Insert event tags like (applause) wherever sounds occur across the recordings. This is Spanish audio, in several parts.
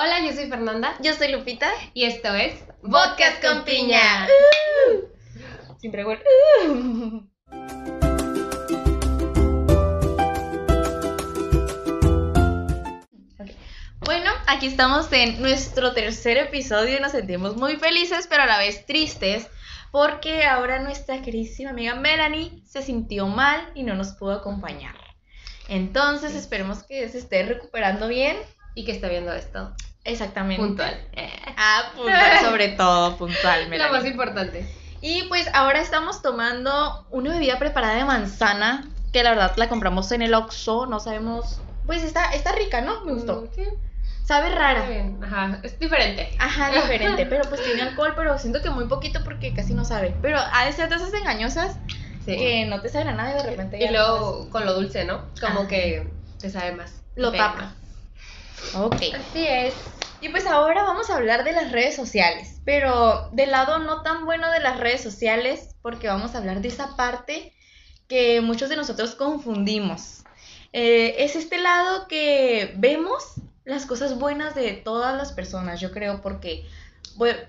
Hola, yo soy Fernanda Yo soy Lupita. y esto es Podcast con piña. Siempre hago el- Ok. Bueno, aquí estamos en nuestro tercer episodio y nos sentimos muy felices, pero a la vez tristes, porque ahora nuestra queridísima amiga Melanie se sintió mal y no nos pudo acompañar. Entonces, esperemos que se esté recuperando bien. y que está viendo esto. Exactamente. Puntual. Ah, puntual, sobre todo puntual, (laughs) Lo más importante. Y pues ahora estamos tomando una bebida preparada de manzana, que la verdad la compramos en el Oxxo, no sabemos... Pues está, está rica, ¿no? Me gustó. Mm, Sí, Sabe rara. Ajá, es diferente. Ajá, (laughs) diferente, pero pues tiene alcohol, pero siento que muy poquito porque casi no sabe. Pero ha de ser de esas engañosas Sí. que no te saben a nada y de repente y luego con lo dulce, ¿no? Como Ajá. que te sabe más. lo tapa. Ok. Así es. Y pues ahora vamos a hablar de las redes sociales, pero del lado no tan bueno de las redes sociales, porque vamos a hablar de esa parte que muchos de nosotros confundimos. Eh, es este lado que vemos las cosas buenas de todas las personas, yo creo, porque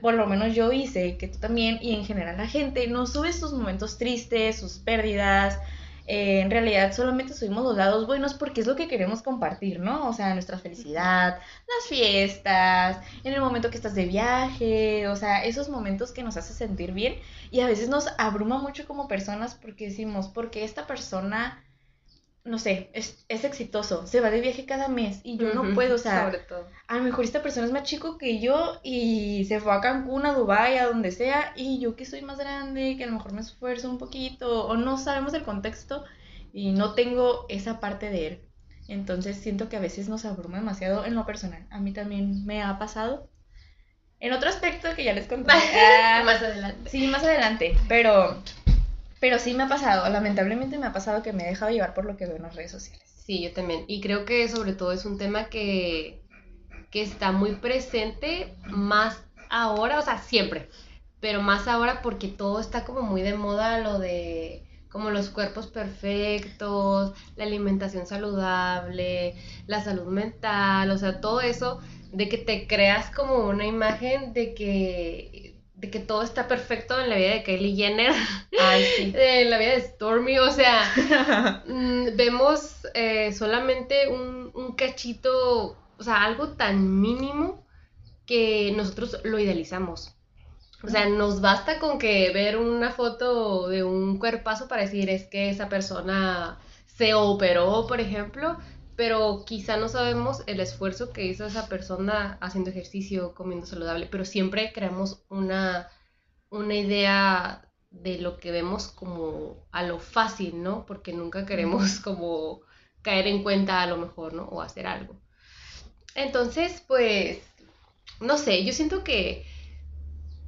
por lo menos yo hice que tú también y en general la gente no sube sus momentos tristes, sus pérdidas. Eh, en realidad solamente subimos los lados buenos porque es lo que queremos compartir, ¿no? O sea, nuestra felicidad, las fiestas, en el momento que estás de viaje, o sea, esos momentos que nos hace sentir bien y a veces nos abruma mucho como personas porque decimos, porque esta persona, no sé, es, es exitoso, se va de viaje cada mes y yo no puedo, o sea, Sobre todo. a lo mejor esta persona es más chico que yo y se fue a Cancún, a Dubái, a donde sea, y yo que soy más grande, que a lo mejor me esfuerzo un poquito, o no sabemos el contexto y no tengo esa parte de él. Entonces siento que a veces nos abruma demasiado en lo personal. A mí también me ha pasado. En otro aspecto que ya les conté. (laughs) ah, más adelante. Sí, más adelante, pero, pero sí me ha pasado, lamentablemente me ha pasado que me he dejado llevar por lo que veo en las redes sociales. Sí, yo también. Y creo que sobre todo es un tema que, que está muy presente más ahora, o sea, siempre, pero más ahora porque todo está como muy de moda lo de como los cuerpos perfectos, la alimentación saludable, la salud mental, o sea, todo eso de que te creas como una imagen de que de que todo está perfecto en la vida de Kylie Jenner, Ay, sí. (laughs) en la vida de Stormy, o sea, (laughs) Mm, vemos eh, solamente un, un cachito, o sea, algo tan mínimo que nosotros lo idealizamos. O sea, nos basta con que ver una foto de un cuerpazo para decir es que esa persona se operó, por ejemplo, pero quizá no sabemos el esfuerzo que hizo esa persona haciendo ejercicio, comiendo saludable, pero siempre creamos una, una idea de lo que vemos como a lo fácil, ¿no? Porque nunca queremos como caer en cuenta a lo mejor, ¿no? O hacer algo. Entonces, pues, no sé, yo siento que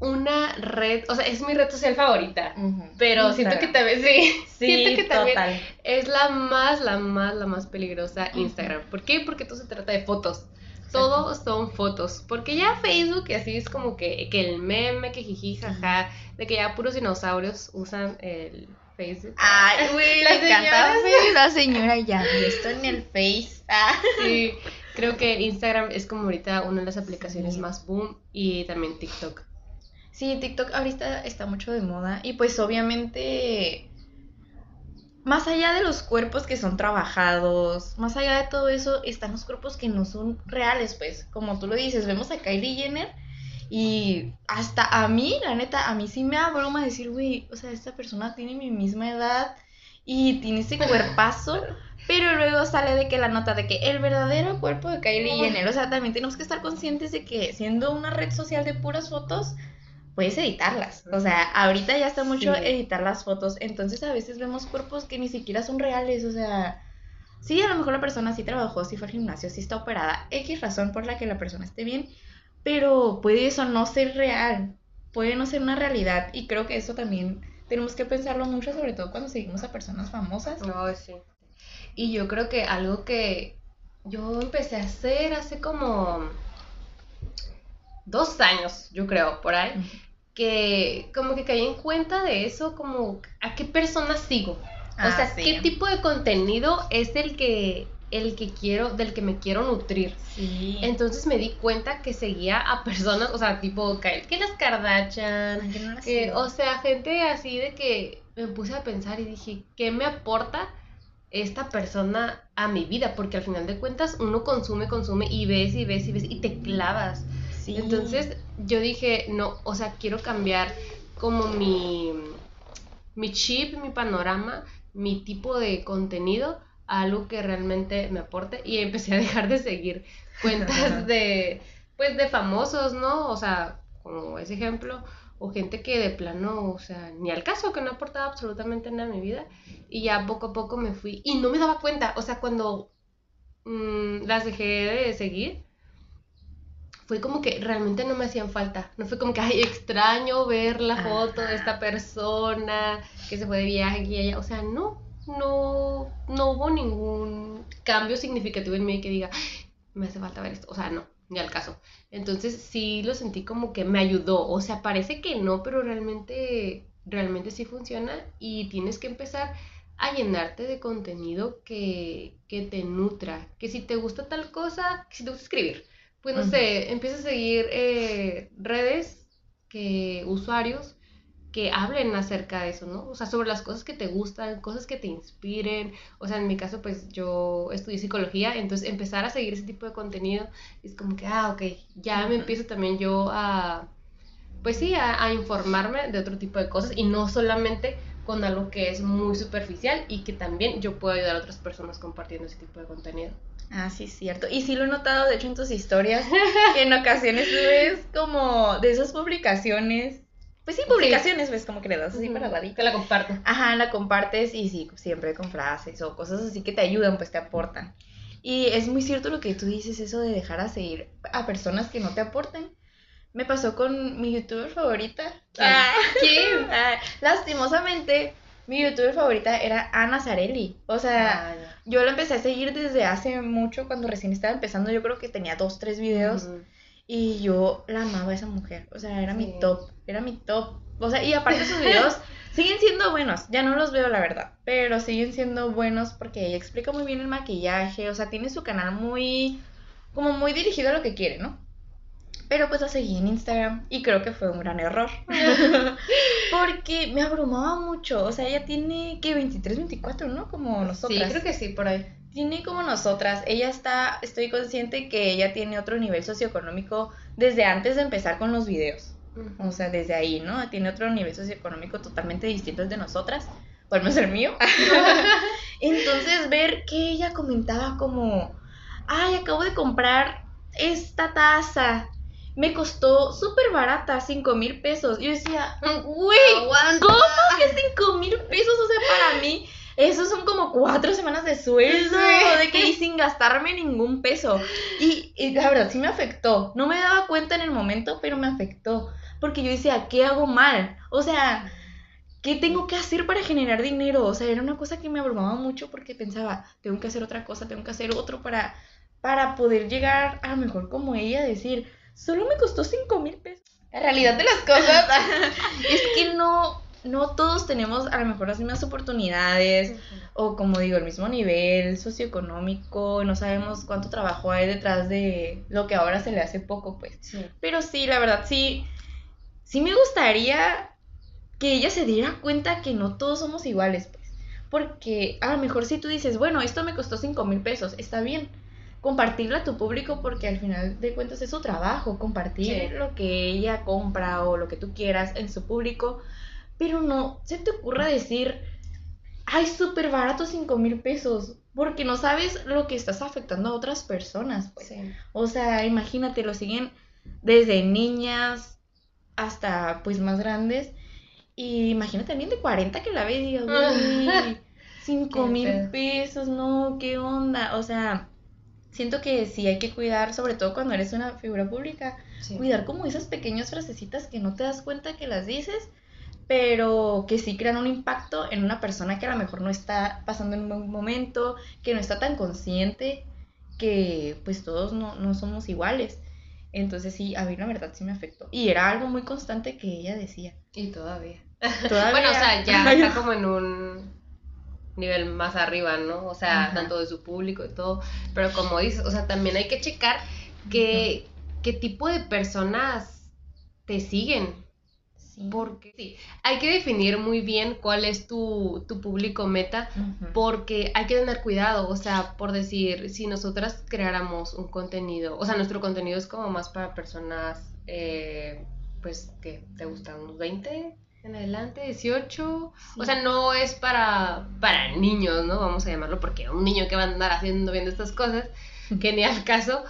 una red, o sea, es mi red social favorita, pero siento que también, sí, (laughs) Sí, siento que también es la más, la más, la más peligrosa Instagram. ¿Por qué? Porque todo se trata de fotos. Todo son fotos. Porque ya Facebook y así es como que, que el meme, que jiji, jaja, de que ya puros dinosaurios usan el Facebook. Ay, (laughs) güey, La señora, la señora ya esto en el Face. (laughs) Ah. Sí, creo que Instagram es como ahorita una de las aplicaciones Sí. más boom y también TikTok. Sí, TikTok ahorita está mucho de moda y pues obviamente más allá de los cuerpos que son trabajados, más allá de todo eso, están los cuerpos que no son reales, pues, como tú lo dices, vemos a Kylie Jenner y hasta a mí, la neta, a mí sí me abruma decir, güey, o sea, esta persona tiene mi misma edad y tiene ese cuerpazo, (laughs) pero luego sale de que la nota de que el verdadero cuerpo de Kylie Jenner, o sea, también tenemos que estar conscientes de que siendo una red social de puras fotos, puedes editarlas. O sea, ahorita ya está mucho Sí. editar las fotos, entonces a veces vemos cuerpos que ni siquiera son reales, o sea, sí, a lo mejor la persona sí trabajó, sí fue al gimnasio, sí está operada, X razón por la que la persona esté bien, pero puede eso no ser real, puede no ser una realidad, y creo que eso también tenemos que pensarlo mucho, sobre todo cuando seguimos a personas famosas. No, sí. Y yo creo que algo que yo empecé a hacer hace como dos años, yo creo, por ahí, que como que caí en cuenta de eso, como a qué personas sigo. O Ah, sea, sí. qué tipo de contenido es el que el que quiero, del que me quiero nutrir. Sí. Entonces me di cuenta que seguía a personas, o sea, tipo que que las Kardashian, Ay, yo no la que, o sea, gente así de que me puse a pensar y dije, ¿qué me aporta esta persona a mi vida? Porque al final de cuentas uno consume, consume y ves y ves y ves y te clavas. Sí. Entonces yo dije, no, o sea, quiero cambiar como mi, mi chip, mi panorama, mi tipo de contenido a algo que realmente me aporte. Y empecé a dejar de seguir cuentas de, pues, de famosos, ¿no? O sea, como ese ejemplo, o gente que de plano, o sea, ni al caso, que no aportaba absolutamente nada a mi vida. Y ya poco a poco me fui. Y no me daba cuenta, o sea, cuando mm, las dejé de seguir, fue como que realmente no me hacían falta. No fue como que, ay, extraño ver la foto de esta persona que se fue de viaje aquí y allá. O sea, no, no, no hubo ningún cambio significativo en mí que diga, "Ay, me hace falta ver esto. O sea, no, ni al caso. Entonces sí lo sentí como que me ayudó. O sea, parece que no, pero realmente, realmente sí funciona y tienes que empezar a llenarte de contenido que, que te nutra. Que si te gusta tal cosa, que si te gusta escribir, pues no sé, empieza a seguir eh, redes que usuarios que hablen acerca de eso, ¿no? O sea, sobre las cosas que te gustan, cosas que te inspiren. O sea, en mi caso, pues yo estudié psicología, entonces empezar a seguir ese tipo de contenido es como que, ah, ok, ya me empiezo también yo a, pues sí, a, a informarme de otro tipo de cosas y no solamente con algo que es muy superficial y que también yo puedo ayudar a otras personas compartiendo ese tipo de contenido. Ah, sí, es cierto. Y sí lo he notado, de hecho, en tus historias, que en ocasiones tú ves como de esas publicaciones. Pues sí, publicaciones, ves como que le das así para ladito. Te la comparto. Ajá, la compartes y sí, siempre con frases o cosas así que te ayudan, pues te aportan. Y es muy cierto lo que tú dices, eso de dejar a seguir a personas que no te aporten. Me pasó con mi youtuber favorita. Ah, ¿quién? (laughs) Ah, lastimosamente, mi youtuber favorita era Ana Zarelli. O sea, Ah, yo la empecé a seguir desde hace mucho, cuando recién estaba empezando. Yo creo que tenía dos, tres videos. Y yo la amaba a esa mujer. O sea, era Sí. mi top. Era mi top. O sea, y aparte sus videos (laughs) siguen siendo buenos. Ya no los veo, la verdad. Pero siguen siendo buenos porque ella explica muy bien el maquillaje. O sea, tiene su canal muy. como muy dirigido a lo que quiere, ¿no? Pero pues la seguí en Instagram y creo que fue un gran error. (laughs) Porque me abrumaba mucho. O sea, ella tiene que 23, 24, ¿no? Como Sí, nosotras. creo que sí, por ahí. Tiene como nosotras, ella está, estoy consciente que ella tiene otro nivel socioeconómico desde antes de empezar con los videos. O sea, desde ahí, ¿no? Tiene otro nivel socioeconómico totalmente distinto al de nosotras, o al menos el mío. (laughs) Entonces, ver que ella comentaba como, ay, acabo de comprar esta taza, me costó súper barata, 5 mil pesos. Yo decía, güey. ¿cómo que 5 mil pesos? O sea, para mí, eso son como cuatro semanas de sueldo, de que y sin gastarme ningún peso. Y, y la verdad, sí me afectó. No me daba cuenta en el momento, pero me afectó. Porque yo decía, ¿qué hago mal? O sea, ¿qué tengo que hacer para generar dinero? O sea, era una cosa que me abrumaba mucho porque pensaba, tengo que hacer otra cosa, tengo que hacer otro para, para poder llegar a lo mejor como ella, decir, solo me costó 5 mil pesos. La realidad de las cosas (laughs) es que no, no todos tenemos a lo mejor las mismas oportunidades o como digo, el mismo nivel socioeconómico, no sabemos cuánto trabajo hay detrás de lo que ahora se le hace poco, pues. Sí. Pero sí, la verdad, sí, sí me gustaría que ella se diera cuenta que no todos somos iguales, pues. Porque a lo mejor si tú dices, bueno, esto me costó 5 mil pesos, está bien. Compartirla a tu público porque al final de cuentas es su trabajo, compartir Sí. lo que ella compra o lo que tú quieras en su público. Pero no se te ocurra decir, ay, súper barato 5 mil pesos. Porque no sabes lo que estás afectando a otras personas, pues. Sí. O sea, imagínate, lo siguen desde niñas hasta pues más grandes. Y imagínate alguien de 40 que la ve y diga, güey, 5 (laughs) Qué mil pesos, no, qué onda. O sea, siento que sí hay que cuidar, sobre todo cuando eres una figura pública, Sí. cuidar como esas pequeñas frasecitas que no te das cuenta que las dices, pero que sí crean un impacto en una persona que a lo mejor no está pasando en un buen momento, que no está tan consciente, que pues todos no, no somos iguales. Entonces sí, a mí la verdad sí me afectó. Y era algo muy constante que ella decía. Y todavía. Todavía- (laughs) Bueno, o sea, ya (laughs) está como en un nivel más arriba, ¿no? O sea, Ajá. tanto de su público y todo. Pero como dices, o sea, también hay que checar qué, qué tipo de personas te siguen. Sí. Porque sí, hay que definir muy bien cuál es tu, tu público meta. Porque hay que tener cuidado, o sea, por decir, si nosotras creáramos un contenido, o sea, nuestro contenido es como más para personas, eh, pues, que te gustan unos 20 en adelante, 18, Sí. o sea, no es para, para niños, ¿no? Vamos a llamarlo, porque un niño que va a andar haciendo, viendo estas cosas, (laughs) que ni al caso.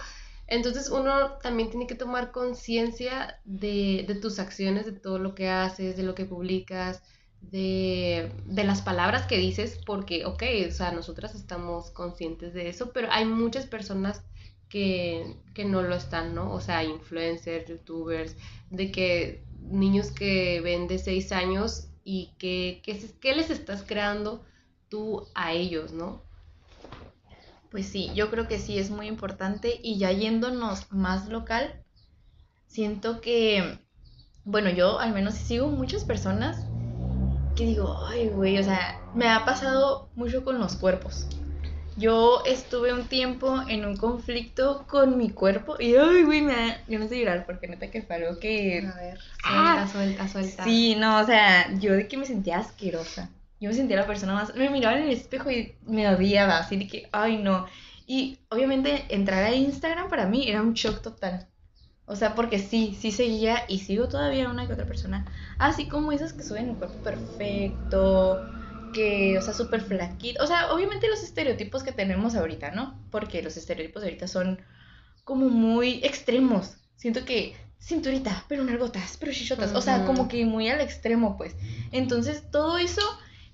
Entonces uno también tiene que tomar conciencia de, de tus acciones, de todo lo que haces, de lo que publicas, de, de las palabras que dices, porque, ok, o sea, nosotras estamos conscientes de eso, pero hay muchas personas que, que no lo están, ¿no? O sea, influencers, youtubers, de que niños que ven de 6 años y que, que, ¿qué les estás creando tú a ellos, ¿no? Pues sí, yo creo que sí es muy importante y ya yéndonos más local, siento que, bueno, yo al menos sigo muchas personas que digo, ay, güey, o sea, me ha pasado mucho con los cuerpos. Yo estuve un tiempo en un conflicto con mi cuerpo y, ay, güey, me da ganas de llorar porque neta que fue algo que... A ver, Ah, suelta, suelta, suelta. Sí, no, o sea, yo de que me sentía asquerosa. Yo me sentía la persona más. Me miraba en el espejo y me odiaba, así de que, ay, no. Y obviamente entrar a Instagram para mí era un shock total. O sea, porque sí, sí seguía y sigo todavía una que otra persona. Así como esas que suben el cuerpo perfecto, que, o sea, súper flaquito. O sea, obviamente los estereotipos que tenemos ahorita, ¿no? Porque los estereotipos de ahorita son como muy extremos. Siento que cinturita, pero nalgotas, pero chichotas. O sea, como que muy al extremo, pues. Entonces, todo eso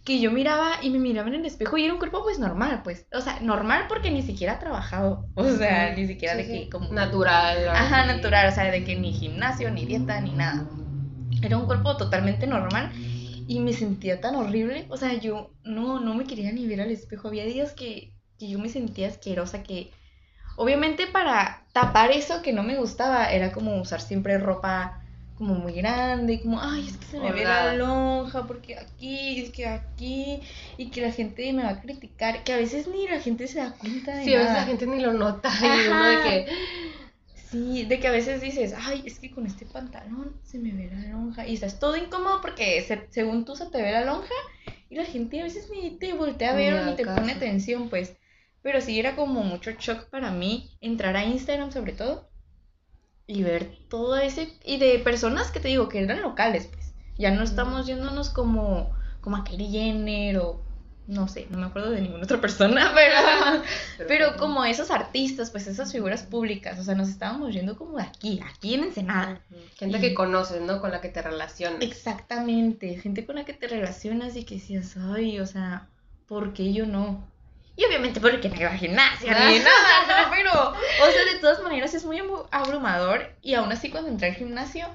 que yo miraba y me miraba en el espejo y era un cuerpo pues normal, pues. O sea, normal porque ni siquiera ha trabajado. O sea, ni siquiera Sí, de sí. que como... Natural. Ajá, natural, o sea, de que ni gimnasio, ni dieta, ni nada. Era un cuerpo totalmente normal y me sentía tan horrible. O sea, yo no, no me quería ni ver al espejo. Había días que, que yo me sentía asquerosa, que obviamente para tapar eso que no me gustaba era como usar siempre ropa como muy grande, y como, ay, es que se me ve la lonja, porque aquí, es que aquí, y que la gente me va a criticar, que a veces ni la gente se da cuenta de Sí, a veces nada. la gente ni lo nota. Y uno de que. Sí, de que a veces dices, ay, es que con este pantalón se me ve la lonja. Y estás todo incómodo porque se- según tú se te ve la lonja y la gente a veces ni te voltea a ver o ni te pone atención, pues. Pero sí era como mucho shock para mí entrar a Instagram sobre todo y ver todo ese... Y de personas que te digo que eran locales, pues. Ya no estamos yéndonos como, como a Kylie Jenner o no sé, no me acuerdo de ninguna otra persona, (laughs) pero... Pero como esos artistas, pues esas figuras públicas, o sea, nos estábamos yendo como de aquí, aquí en Ensenada. Gente Y- que conoces, ¿no? Con la que te relacionas. Exactamente, gente con la que te relacionas y que decías, ay, o sea, ¿por qué yo no? Y obviamente porque no iba a gimnasia ni nada, ¿no? Pero, o sea, de todas maneras es muy abru- abrumador y aún así cuando entré al gimnasio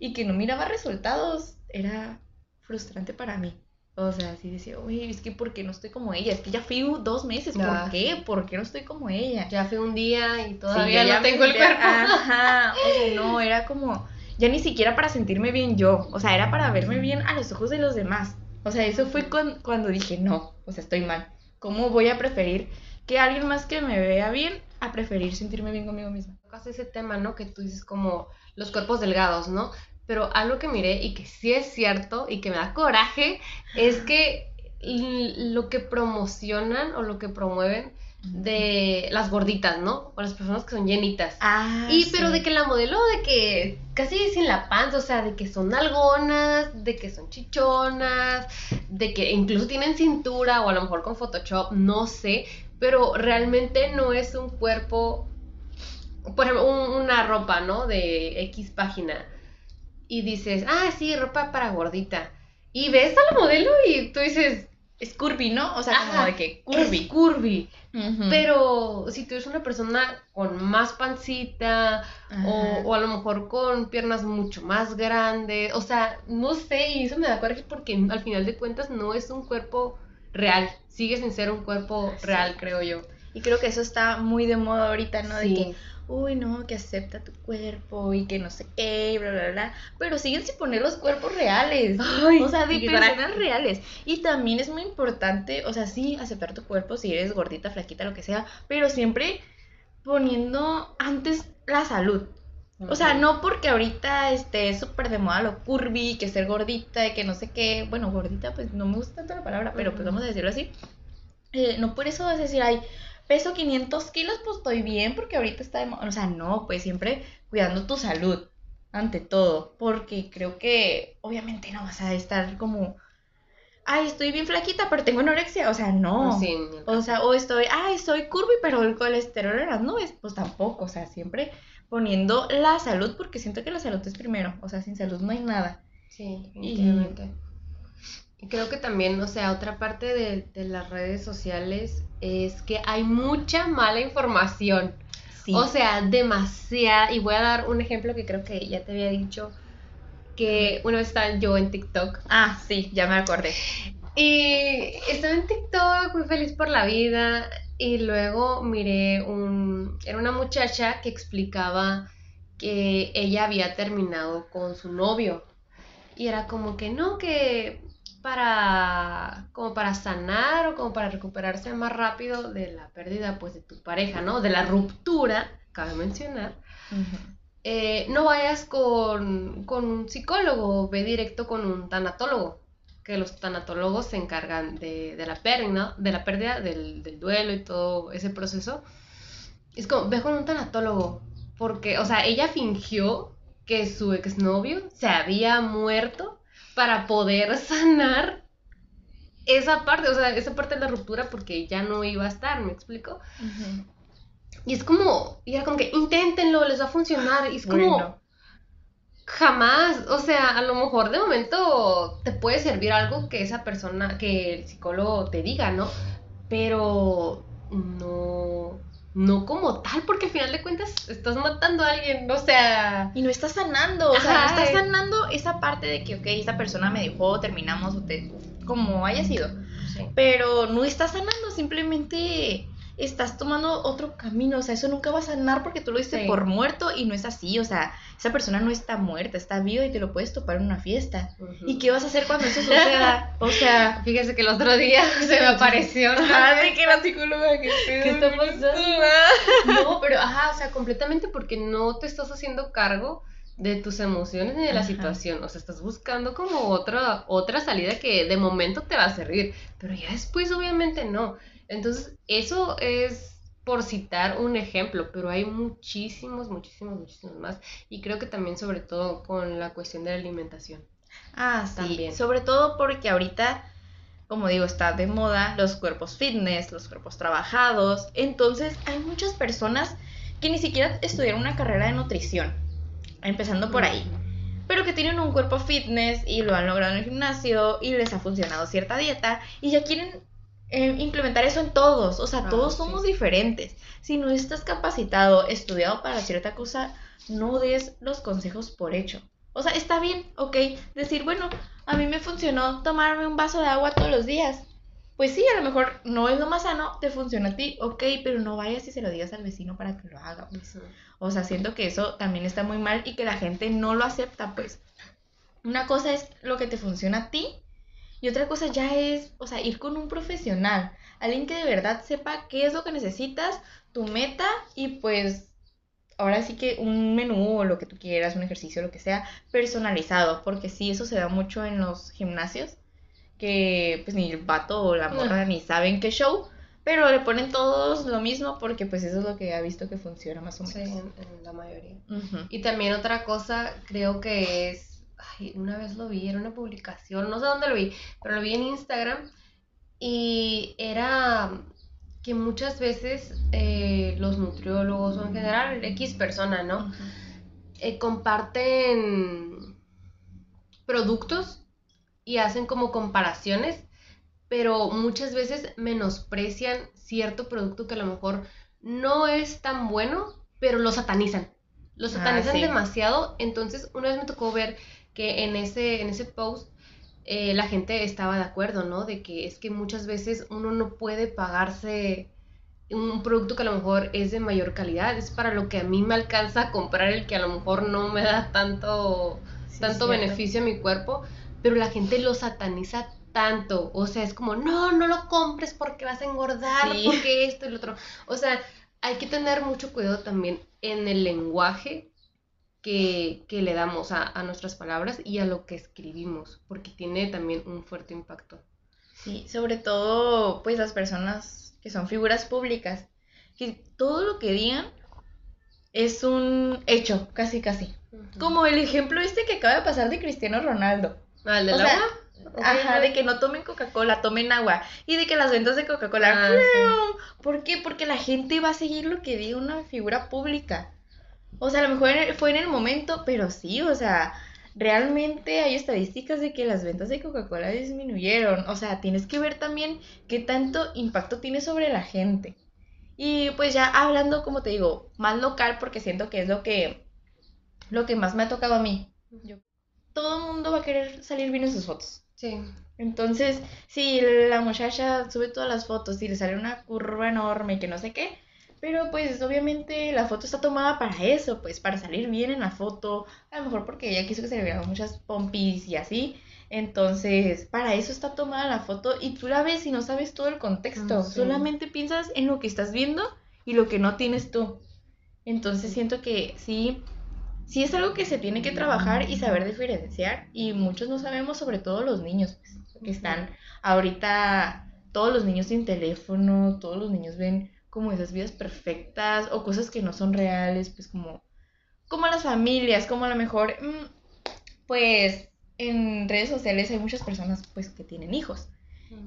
y que no miraba resultados, era frustrante para mí. O sea, así decía, uy, es que ¿por qué no estoy como ella? Es que ya fui dos meses, ¿por Ah, qué? ¿Por qué no estoy como ella? Ya fue un día y Sí, todavía ya no tengo el cuerpo. Ajá, o sea, no, era como, ya ni siquiera para sentirme bien yo, o sea, era para verme bien a los ojos de los demás. O sea, eso fue cuan- cuando dije, no, o sea, estoy mal. ¿Cómo voy a preferir que alguien más que me vea bien a preferir sentirme bien conmigo misma? Tocas ese tema, ¿no? Que tú dices como los cuerpos delgados, ¿no? Pero algo que miré y que sí es cierto y que me da coraje es que lo que promocionan o lo que promueven de las gorditas, ¿no? O las personas que son llenitas. Ah, Y pero de que la modelo de que casi sin la panza, o sea, de que son algonas, de que son chichonas, de que incluso tienen cintura o a lo mejor con Photoshop, no sé, pero realmente no es un cuerpo, por ejemplo, un- una ropa, ¿no? De X página. Y dices, ah, sí, ropa para gordita. Y ves a la modelo y tú dices, Es curvy, ¿no? O sea, como de que curvy, curvy. curvy. Pero si tú eres una persona con más pancita, o, o a lo mejor con piernas mucho más grandes, o sea, no sé, y eso me da coraje porque al final de cuentas no es un cuerpo real, sigue sin ser un cuerpo Sí. real, creo yo. Y creo que eso está muy de moda ahorita, ¿no? De Sí. que, uy, no, que acepta tu cuerpo y que no sé qué, bla, bla, bla. Pero siguen sin poner los cuerpos reales. o sea, de personas reales. Y también es muy importante, o sea, sí, aceptar tu cuerpo si eres gordita, flaquita, lo que sea, pero siempre poniendo antes la salud. O sea, no porque ahorita esté súper de moda lo curvy, que ser gordita, y que no sé qué. Bueno, gordita, pues no me gusta tanto la palabra, pero pues vamos a decirlo así. Eh, no por eso vas a decir, ay, peso 500 kilos, pues estoy bien, porque ahorita está de moda. O sea, no, pues siempre cuidando tu salud, ante todo. Porque creo que, obviamente, no vas a estar como ay, estoy bien flaquita, pero tengo anorexia. O sea, no. o sea, o estoy, ay, soy curvy, pero el colesterol en las nubes. Pues tampoco. O sea, siempre poniendo la salud, porque siento que la salud es primero. O sea, sin salud no hay nada. Sí, definitivamente. Y... creo que también, o sea, otra parte de, de las redes sociales es que hay mucha mala información. Sí. O sea, demasiada. Y voy a dar un ejemplo que creo que ya te había dicho que una vez estaba yo en TikTok. Ah, sí, ya me acordé. Y estaba en TikTok muy feliz por la vida y luego miré un... Era una muchacha que explicaba que ella había terminado con su novio. Y era como que no, que para como para sanar o como para recuperarse más rápido de la pérdida pues de tu pareja, ¿no? De la ruptura, cabe mencionar. Eh, no vayas con, un psicólogo, ve directo con un tanatólogo, que los tanatólogos se encargan de, la pérdida, de la pérdida del, duelo y todo ese proceso. Es como, ve con un tanatólogo, porque, o sea, ella fingió que su exnovio se había muerto para poder (laughs) sanar esa parte, o sea, esa parte de la ruptura porque ya no iba a estar, ¿me explico? Y es como, y era como que inténtenlo, les va a funcionar. Y es como, jamás, o sea, a lo mejor de momento te puede servir algo que esa persona, que el psicólogo te diga, ¿no? Pero no, no como tal, porque al final de cuentas estás matando a alguien, o sea... Y no estás sanando, o sea, no estás sanando esa parte de que, ok, esta persona me dejó, terminamos, como haya sido. Pero no estás sanando, simplemente estás tomando otro camino, o sea, eso nunca va a sanar porque tú lo diste por muerto y no es así, o sea, esa persona no está muerta, está viva y te lo puedes topar en una fiesta. ¿Y qué vas a hacer cuando eso suceda? (laughs) O sea, fíjese que el otro día (laughs) se me apareció. Ajá, de que la psicóloga que ¿Qué está pasando? No, pero ajá, o sea, completamente porque no te estás haciendo cargo de tus emociones ni de la situación, o sea, estás buscando como otra otra salida que de momento te va a servir, pero ya después obviamente no. Entonces, eso es por citar un ejemplo, pero hay muchísimos, muchísimos, muchísimos más. Y creo que también sobre todo con la cuestión de la alimentación. Ah, sí. También. Sobre todo porque ahorita, como digo, está de moda los cuerpos fitness, los cuerpos trabajados. Entonces, hay muchas personas que ni siquiera estudiaron una carrera de nutrición, empezando por ahí. Pero que tienen un cuerpo fitness y lo han logrado en el gimnasio y les ha funcionado cierta dieta y ya quieren eh, implementar eso en todos, o sea, ah, todos somos diferentes. Si no estás capacitado, estudiado para cierta cosa, no des los consejos por hecho. O sea, está bien, ok, decir, bueno, a mí me funcionó tomarme un vaso de agua todos los días. Pues sí, a lo mejor no es lo más sano, te funciona a ti, ok, pero no vayas y se lo digas al vecino para que lo haga, pues. O sea, siento que eso también está muy mal y que la gente no lo acepta, pues. Una cosa es lo que te funciona a ti y otra cosa ya es, o sea, ir con un profesional, alguien que de verdad sepa qué es lo que necesitas, tu meta y pues ahora sí que un menú o lo que tú quieras, un ejercicio, lo que sea, personalizado, porque sí, eso se da mucho en los gimnasios, que pues ni el vato o la morra ni saben qué show, pero le ponen todos lo mismo porque pues eso es lo que ha visto que funciona más o menos. Sí, en, la mayoría. Y también otra cosa creo que es una vez lo vi, era una publicación, no sé dónde lo vi, pero lo vi en Instagram y era que muchas veces eh, los nutriólogos o en general X persona, ¿no? Eh, comparten productos y hacen como comparaciones, pero muchas veces menosprecian cierto producto que a lo mejor no es tan bueno, pero lo satanizan. Lo ah, satanizan demasiado. Entonces, una vez me tocó ver que en ese, en ese post eh, la gente estaba de acuerdo, ¿no? De que es que muchas veces uno no puede pagarse un producto que a lo mejor es de mayor calidad, es para lo que a mí me alcanza a comprar el que a lo mejor no me da tanto, tanto beneficio a mi cuerpo, pero la gente lo sataniza tanto, o sea, es como, no, no lo compres porque vas a engordar, porque esto y lo otro, o sea, hay que tener mucho cuidado también en el lenguaje que, le damos a, a, nuestras palabras y a lo que escribimos, porque tiene también un fuerte impacto. Sí, sobre todo, pues las personas que son figuras públicas, que todo lo que digan es un hecho, casi, casi. Como el ejemplo este que acaba de pasar de Cristiano Ronaldo. ¿Al del agua? Ajá, de que no tomen Coca-Cola, tomen agua. Y de que las ventas de Coca-Cola. Ah, ¿Por qué? Porque la gente va a seguir lo que diga una figura pública. O sea, a lo mejor fue en el momento, pero sí, o sea, realmente hay estadísticas de que las ventas de Coca-Cola disminuyeron. O sea, tienes que ver también qué tanto impacto tiene sobre la gente. Y pues ya hablando, como te digo, más local, porque siento que es lo que, lo que más me ha tocado a mí. todo el mundo va a querer salir bien en sus fotos. Sí. Entonces, si la muchacha sube todas las fotos y le sale una curva enorme y que no sé qué, pero pues obviamente la foto está tomada para eso, pues para salir bien en la foto, a lo mejor porque ella quiso que se le vieran muchas pompis y así. Entonces, para eso está tomada la foto y tú la ves y no sabes todo el contexto, ah, solamente piensas en lo que estás viendo y lo que no tienes tú. Entonces siento que sí, sí es algo que se tiene que trabajar y saber diferenciar y muchos no sabemos, sobre todo los niños, pues, que están ahorita, todos los niños sin teléfono, todos los niños ven como esas vidas perfectas o cosas que no son reales, pues como, como las familias, como a lo mejor, mm, pues en redes sociales hay muchas personas pues que tienen hijos.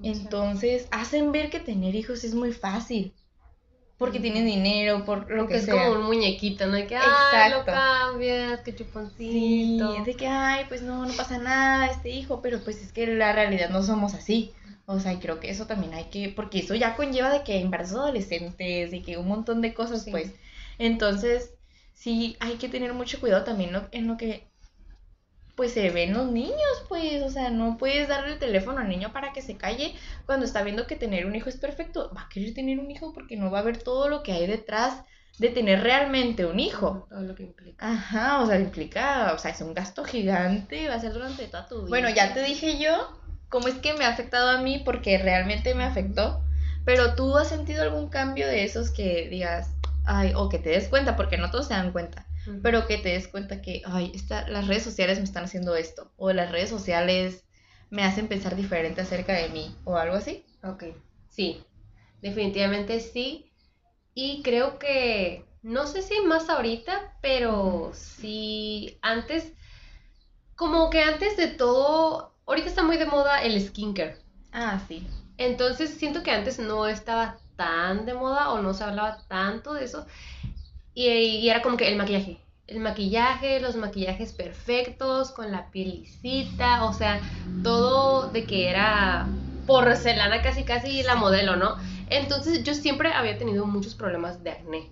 Entonces hacen ver que tener hijos es muy fácil. Porque tienen dinero, por lo que es como un muñequito, ¿no? De que, ay, lo cambias, qué chuponcito. Sí, de que, ay, pues no, no pasa nada, este hijo, pero pues es que la realidad no somos así. O sea, creo que eso también hay que, porque eso ya conlleva de que embarazos adolescentes y que un montón de cosas, pues. Entonces, sí, hay que tener mucho cuidado también en lo que, pues, se ven los niños, pues. O sea, no puedes darle el teléfono al niño para que se calle cuando está viendo que tener un hijo es perfecto. Va a querer tener un hijo porque no va a ver todo lo que hay detrás de tener realmente un hijo. Todo lo que implica. Ajá, o sea, implica, o sea, es un gasto gigante, va a ser durante toda tu vida. Bueno, ya te dije yo cómo es que me ha afectado a mí, porque realmente me afectó. Pero tú has sentido algún cambio de esos que digas, ay, o que te des cuenta, porque no todos se dan cuenta, pero que te des cuenta que, ay, esta, las redes sociales me están haciendo esto, o las redes sociales me hacen pensar diferente acerca de mí, o algo así. Ok, sí, definitivamente sí. Y creo que, no sé si más ahorita, pero sí, antes, como que antes de todo, ahorita está muy de moda el skincare. Ah, sí. Entonces siento que antes no estaba tan de moda o no se hablaba tanto de eso. Y, era como que el maquillaje. El maquillaje, los maquillajes perfectos, con la piel lisita, o sea, todo de que era porcelana casi casi la modelo, ¿no? Entonces yo siempre había tenido muchos problemas de acné.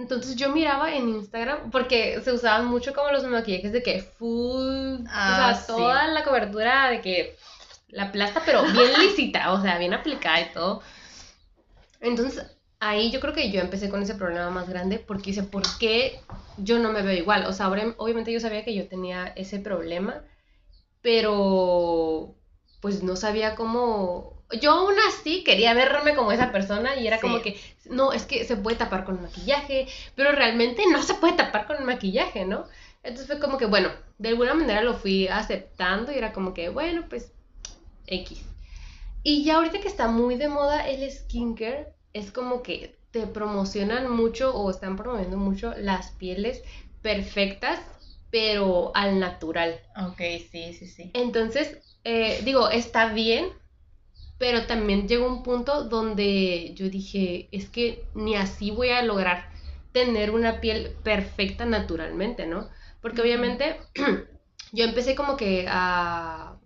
Entonces yo miraba en Instagram, porque se usaban mucho como los maquillajes de que full, o sea, ah, toda la cobertura de que la plasta, pero bien (laughs) lisita, o sea, bien aplicada y todo. Entonces ahí yo creo que yo empecé con ese problema más grande porque dice, ¿por qué yo no me veo igual? O sea, obviamente yo sabía que yo tenía ese problema, pero pues no sabía cómo yo aún así quería verme como esa persona y era como que, no, es que se puede tapar con maquillaje, pero realmente no se puede tapar con maquillaje, ¿no? Entonces fue como que, bueno, de alguna manera lo fui aceptando y era como que, bueno, pues X. Y ya ahorita que está muy de moda el skincare, es como que te promocionan mucho o están promoviendo mucho las pieles perfectas, pero al natural. Ok, sí, sí, sí. Entonces, eh, digo, está bien pero también llegó un punto donde yo dije, es que ni así voy a lograr tener una piel perfecta naturalmente, ¿no? Porque obviamente (clears throat) yo empecé como que a,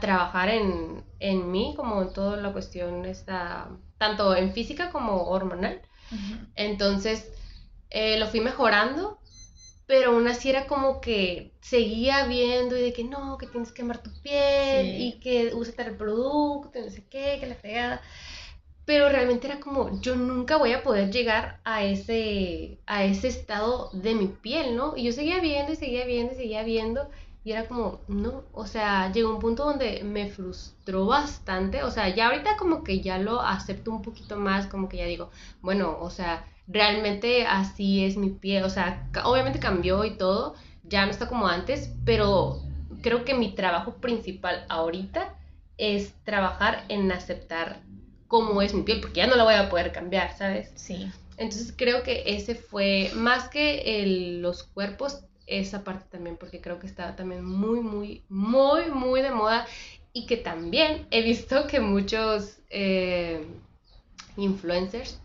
trabajar en, mí, como en toda la cuestión tanto en física como hormonal. Entonces, eh, lo fui mejorando pero aún así era como que seguía viendo y de que no, que tienes que amar tu piel y que usa tal producto, no sé qué, que la fregada. pero realmente era como, yo nunca voy a poder llegar a ese, a ese estado de mi piel, ¿no? Y yo seguía viendo y seguía viendo y seguía viendo y era como, no, o sea, llegó un punto donde me frustró bastante, o sea, ya ahorita como que ya lo acepto un poquito más, como que ya digo, bueno, o sea, realmente así es mi piel, o sea, obviamente cambió y todo, ya no está como antes, pero creo que mi trabajo principal ahorita es trabajar en aceptar cómo es mi piel, porque ya no la voy a poder cambiar, ¿sabes? Sí. Entonces creo que ese fue, más que el, los cuerpos, esa parte también, porque creo que está también muy, muy, muy, muy de moda y que también he visto que muchos eh, influencers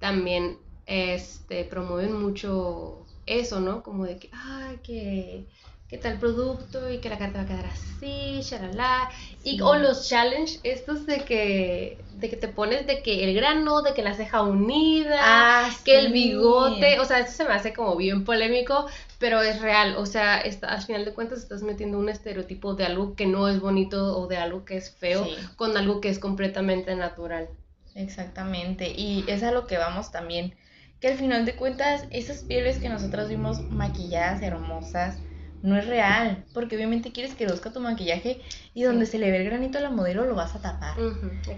también este, promueven mucho eso, ¿no? Como de que, ay, que qué tal producto y que la carta va a quedar así, shalala. Y o los challenge estos de que de que te pones de que el grano, de que la ceja unida, ah, que el bigote, o sea, eso se me hace como bien polémico, pero es real, o sea, está, al final de cuentas estás metiendo un estereotipo de algo que no es bonito o de algo que es feo con algo que es completamente natural. Exactamente, y es a lo que vamos también, que al final de cuentas esas pieles que nosotros vimos maquilladas, hermosas, no es real, porque obviamente quieres que luzca tu maquillaje y donde se le ve el granito a la modelo lo vas a tapar.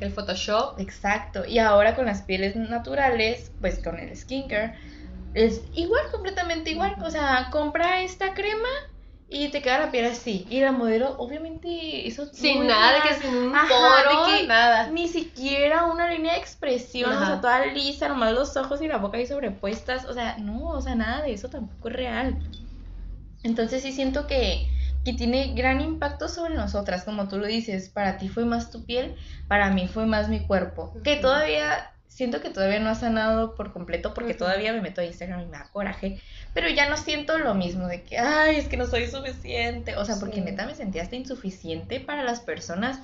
El Photoshop. Exacto. Y ahora con las pieles naturales, pues con el skincare, es igual, completamente igual. O sea, compra esta crema y te queda la piel así. Y la modelo, obviamente, eso. Sin nada, de que sin un poro, que nada. Ni siquiera una línea de expresión, o sea, toda lisa, nomás los ojos y la boca ahí sobrepuestas. O sea, no, o sea, nada de eso tampoco es real. Entonces sí siento que, que tiene gran impacto sobre nosotras, como tú lo dices, para ti fue más tu piel, para mí fue más mi cuerpo, que todavía siento que todavía no ha sanado por completo porque todavía me meto a Instagram y me da coraje, pero ya no siento lo mismo de que, ay, es que no soy suficiente, o sea, porque neta me sentía hasta insuficiente para las personas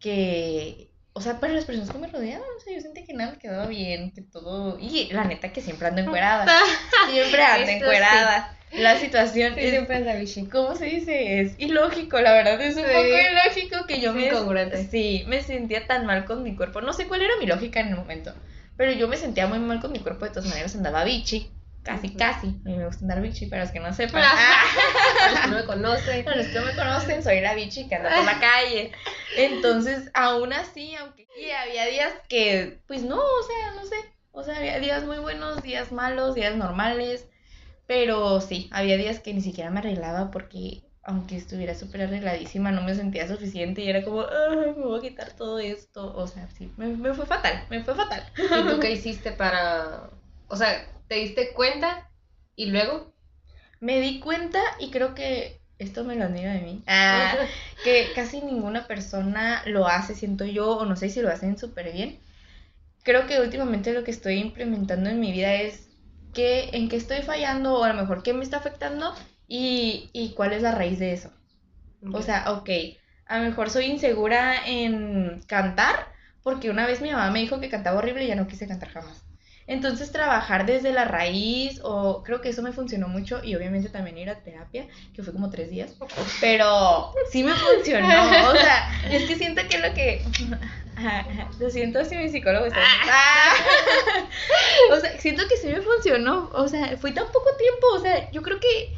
que, o sea, para las personas que me rodeaban, o sea, yo sentí que nada me quedaba bien, que todo, y la neta que siempre ando (laughs) encuerada, siempre ando encuerada la situación es, siempre ¿Cómo se dice? Es ilógico, la verdad, es un poco ilógico que yo me... Sí, me sentía tan mal con mi cuerpo. No sé cuál era mi lógica en el momento, pero yo me sentía muy mal con mi cuerpo, de todas maneras andaba bichi. Casi, casi. A mí me gusta andar bichi, para los que no sepan. (laughs) para los que no me conocen. Para los que no me conocen, soy la bichi que anda por la calle. Entonces, aún así, aunque... Y había días que, pues no, o sea, no sé. O sea, había días muy buenos, días malos, días normales pero sí, había días que ni siquiera me arreglaba porque aunque estuviera súper arregladísima, no me sentía suficiente y era como, Ay, me voy a quitar todo esto. O sea, sí, me, me fue fatal, me fue fatal. ¿Y tú qué hiciste para, o sea, te diste cuenta y luego? Me di cuenta y creo que esto me lo admira de mí. Ah, (laughs) que casi ninguna persona lo hace, siento yo, o no sé si lo hacen súper bien. Creo que últimamente lo que estoy implementando en mi vida es qué, en qué estoy fallando o a lo mejor qué me está afectando y, y cuál es la raíz de eso. O sea, ok, a lo mejor soy insegura en cantar porque una vez mi mamá me dijo que cantaba horrible y ya no quise cantar jamás. Entonces trabajar desde la raíz, o creo que eso me funcionó mucho y obviamente también ir a terapia, que fue como tres días, pero sí me funcionó, o sea, es que siento que lo que... Lo siento si mi psicólogo está... Ah. (laughs) o sea, siento que sí me funcionó, o sea, fue tan poco tiempo, o sea, yo creo que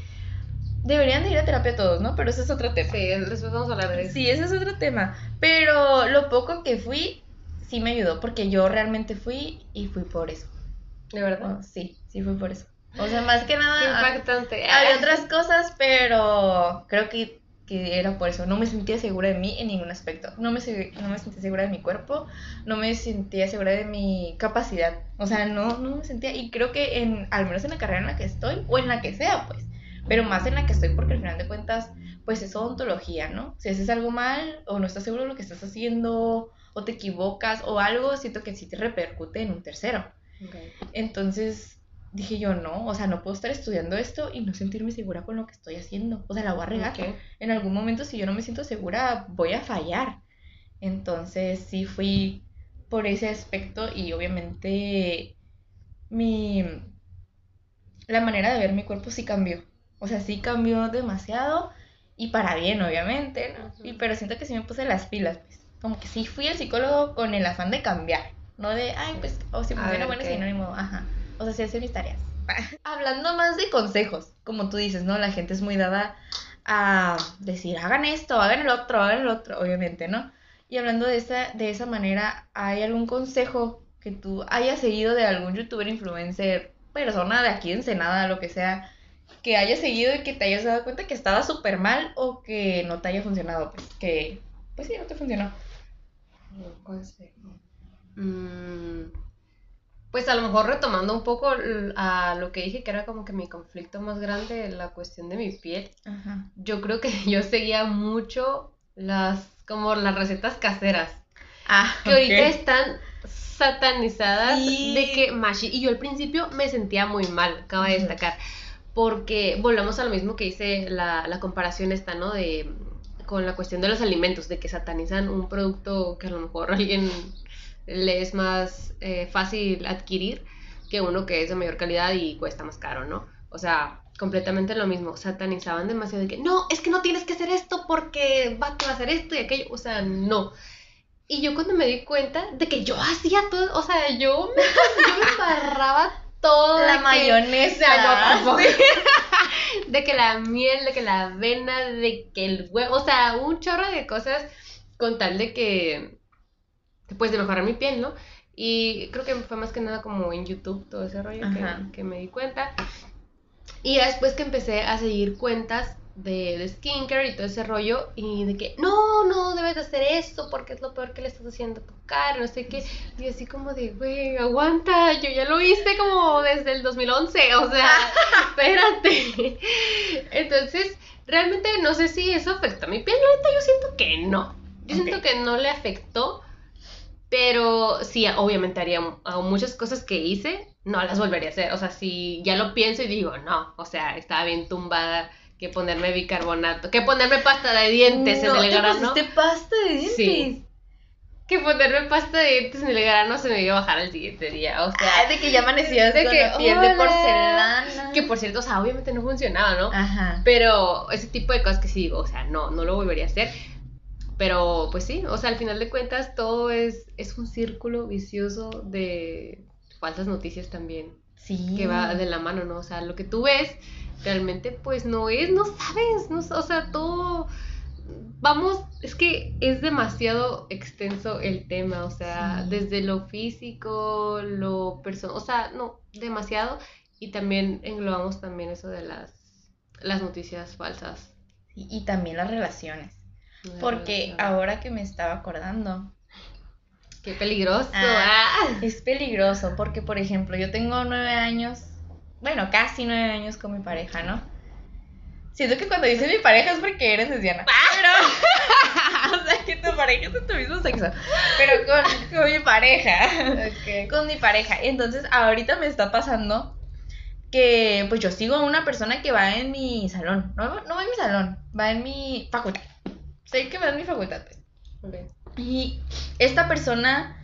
deberían de ir a terapia todos, ¿no? Pero ese es otro tema. Sí, después vamos a hablar de eso. Sí, ese es otro tema, pero lo poco que fui sí me ayudó porque yo realmente fui y fui por eso. ¿De verdad? Oh, sí, sí fue por eso. O sea, más que nada. impactante. Hay otras cosas, pero creo que, que, era por eso. No me sentía segura de mí en ningún aspecto. No me, no me sentía segura de mi cuerpo, no me sentía segura de mi capacidad. O sea, no, no me sentía. Y creo que en, al menos en la carrera en la que estoy, o en la que sea, pues. Pero más en la que estoy, porque al final de cuentas, pues es odontología, ¿no? Si haces algo mal, o no estás seguro de lo que estás haciendo, o te equivocas, o algo, siento que sí te repercute en un tercero. Entonces dije yo, no, o sea, no puedo estar estudiando esto y no sentirme segura con lo que estoy haciendo. O sea, la voy a regar. En algún momento, si yo no me siento segura, voy a fallar. Entonces sí fui por ese aspecto y obviamente mi... La manera de ver mi cuerpo sí cambió. O sea, sí cambió demasiado y para bien, obviamente, ¿no? y, pero siento que sí me puse las pilas, pues. Como que sí fui al psicólogo con el afán de cambiar No de, ay, pues, o si A funciona ver, bueno, ¿qué? si no, ni modo. Ajá. O sea, sí hacer mis tareas. (laughs) Hablando más de consejos, como tú dices, ¿no? La gente es muy dada a decir, hagan esto, hagan el otro, hagan el otro, obviamente, ¿no? Y hablando de esa, de esa manera, ¿hay algún consejo que tú hayas seguido de algún youtuber, influencer, persona de aquí de Ensenada, lo que sea, que hayas seguido y que te hayas dado cuenta que estaba súper mal o que no te haya funcionado? Pues que, pues sí, no te funcionó. Un consejo. Mm, pues a lo mejor retomando un poco a lo que dije, que era como que mi conflicto más grande, la cuestión de mi piel. Ajá. Yo creo que (laughs) yo seguía mucho las, como las recetas caseras, Ah, que ahorita están satanizadas Sí. de que mashi, y yo al principio me sentía muy mal, acabo de destacar, porque volvemos a lo mismo que hice la, la comparación esta, ¿no? De, con la cuestión de los alimentos, de que satanizan un producto que a lo mejor (laughs) alguien le es más eh, fácil adquirir que uno que es de mayor calidad y cuesta más caro, ¿no? O sea, completamente lo mismo, satanizaban demasiado de que, no, es que no tienes que hacer esto porque va a hacer esto y aquello, o sea, no. Y yo cuando me di cuenta de que yo hacía todo, o sea, yo me, yo me embarraba todo. de La que- mayonesa. no, tampoco. (laughs) de que la miel, de que la avena, de que el huevo, o sea, un chorro de cosas con tal de que, pues de mejorar mi piel, ¿no? Y creo que fue más que nada como en YouTube todo ese rollo que, que me di cuenta. Y ya después que empecé a seguir cuentas de, de skincare y todo ese rollo, y de que no, no debes de hacer eso porque es lo peor que le estás haciendo a tu cara, no sé qué. Y así como de, güey, aguanta, yo ya lo hice como desde el 2011, o sea, (laughs) espérate. Entonces, realmente no sé si eso afecta a mi piel, ahorita yo siento que no. Yo siento que no le afectó, pero sí, obviamente haría muchas cosas que hice, no las volvería a hacer. O sea, si ya lo pienso y digo, no, o sea, estaba bien tumbada que ponerme bicarbonato, que ponerme pasta de dientes no, en el ¿te grano. pusiste pasta de dientes? Sí. Que ponerme pasta de dientes en el grano se me iba a bajar al siguiente día. O sea, Ah, de que ya amanecías De con que, piel de porcelana. que por cierto, o sea, obviamente no funcionaba, ¿no? Ajá. Pero ese tipo de cosas que sí digo, o sea, no, no lo volvería a hacer. Pero pues sí, o sea, al final de cuentas todo es, es un círculo vicioso de falsas noticias también, Sí. que va de la mano, ¿no? O sea, lo que tú ves realmente pues no es, no sabes, no, o sea, todo... Vamos, es que es demasiado extenso el tema, o sea, Sí. desde lo físico, lo personal, o sea, no, demasiado. Y también englobamos también eso de las, las noticias falsas. Y, y también las relaciones. Porque ahora que me estaba acordando, Qué peligroso. Ah. ah. es peligroso. Porque, por ejemplo, yo tengo nueve años, bueno, casi nueve años con mi pareja, ¿no? Siento que cuando dices mi pareja es porque eres lesbiana. Pero, (laughs) o sea, que tu pareja es de tu mismo sexo. Pero con, con mi pareja. Con mi pareja. Entonces, ahorita me está pasando que pues yo sigo a una persona que va en mi salón. No, no va en mi salón, va en mi facultad. Sé que va en mi facultad, pues. Y esta persona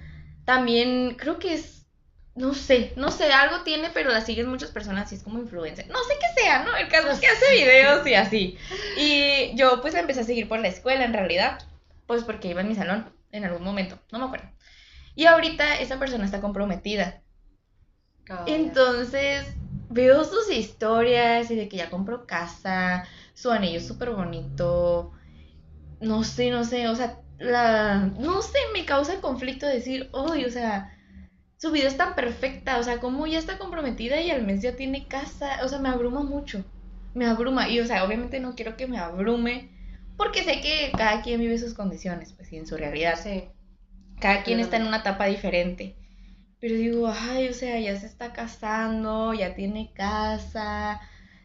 también creo que es, no sé, no sé, algo tiene, pero la siguen muchas personas y es como influencer. No sé qué sea, ¿no? El caso es que hace videos y así. Y yo pues la empecé a seguir por la escuela en realidad, pues porque iba en mi salón en algún momento, no me acuerdo. Y ahorita esa persona está comprometida. Entonces veo sus historias y de que ya compró casa, su anillo es súper bonito. No sé, no sé, o sea, la, no sé, me causa conflicto decir, uy, o sea, su vida es tan perfecta, o sea, como ya está comprometida y al mes ya tiene casa, o sea, me abruma mucho, me abruma, y o sea, obviamente no quiero que me abrume, porque sé que cada quien vive sus condiciones, pues, y en su realidad Sí. cada quien está en una etapa diferente. Pero digo, ay, o sea, ya se está casando, ya tiene casa,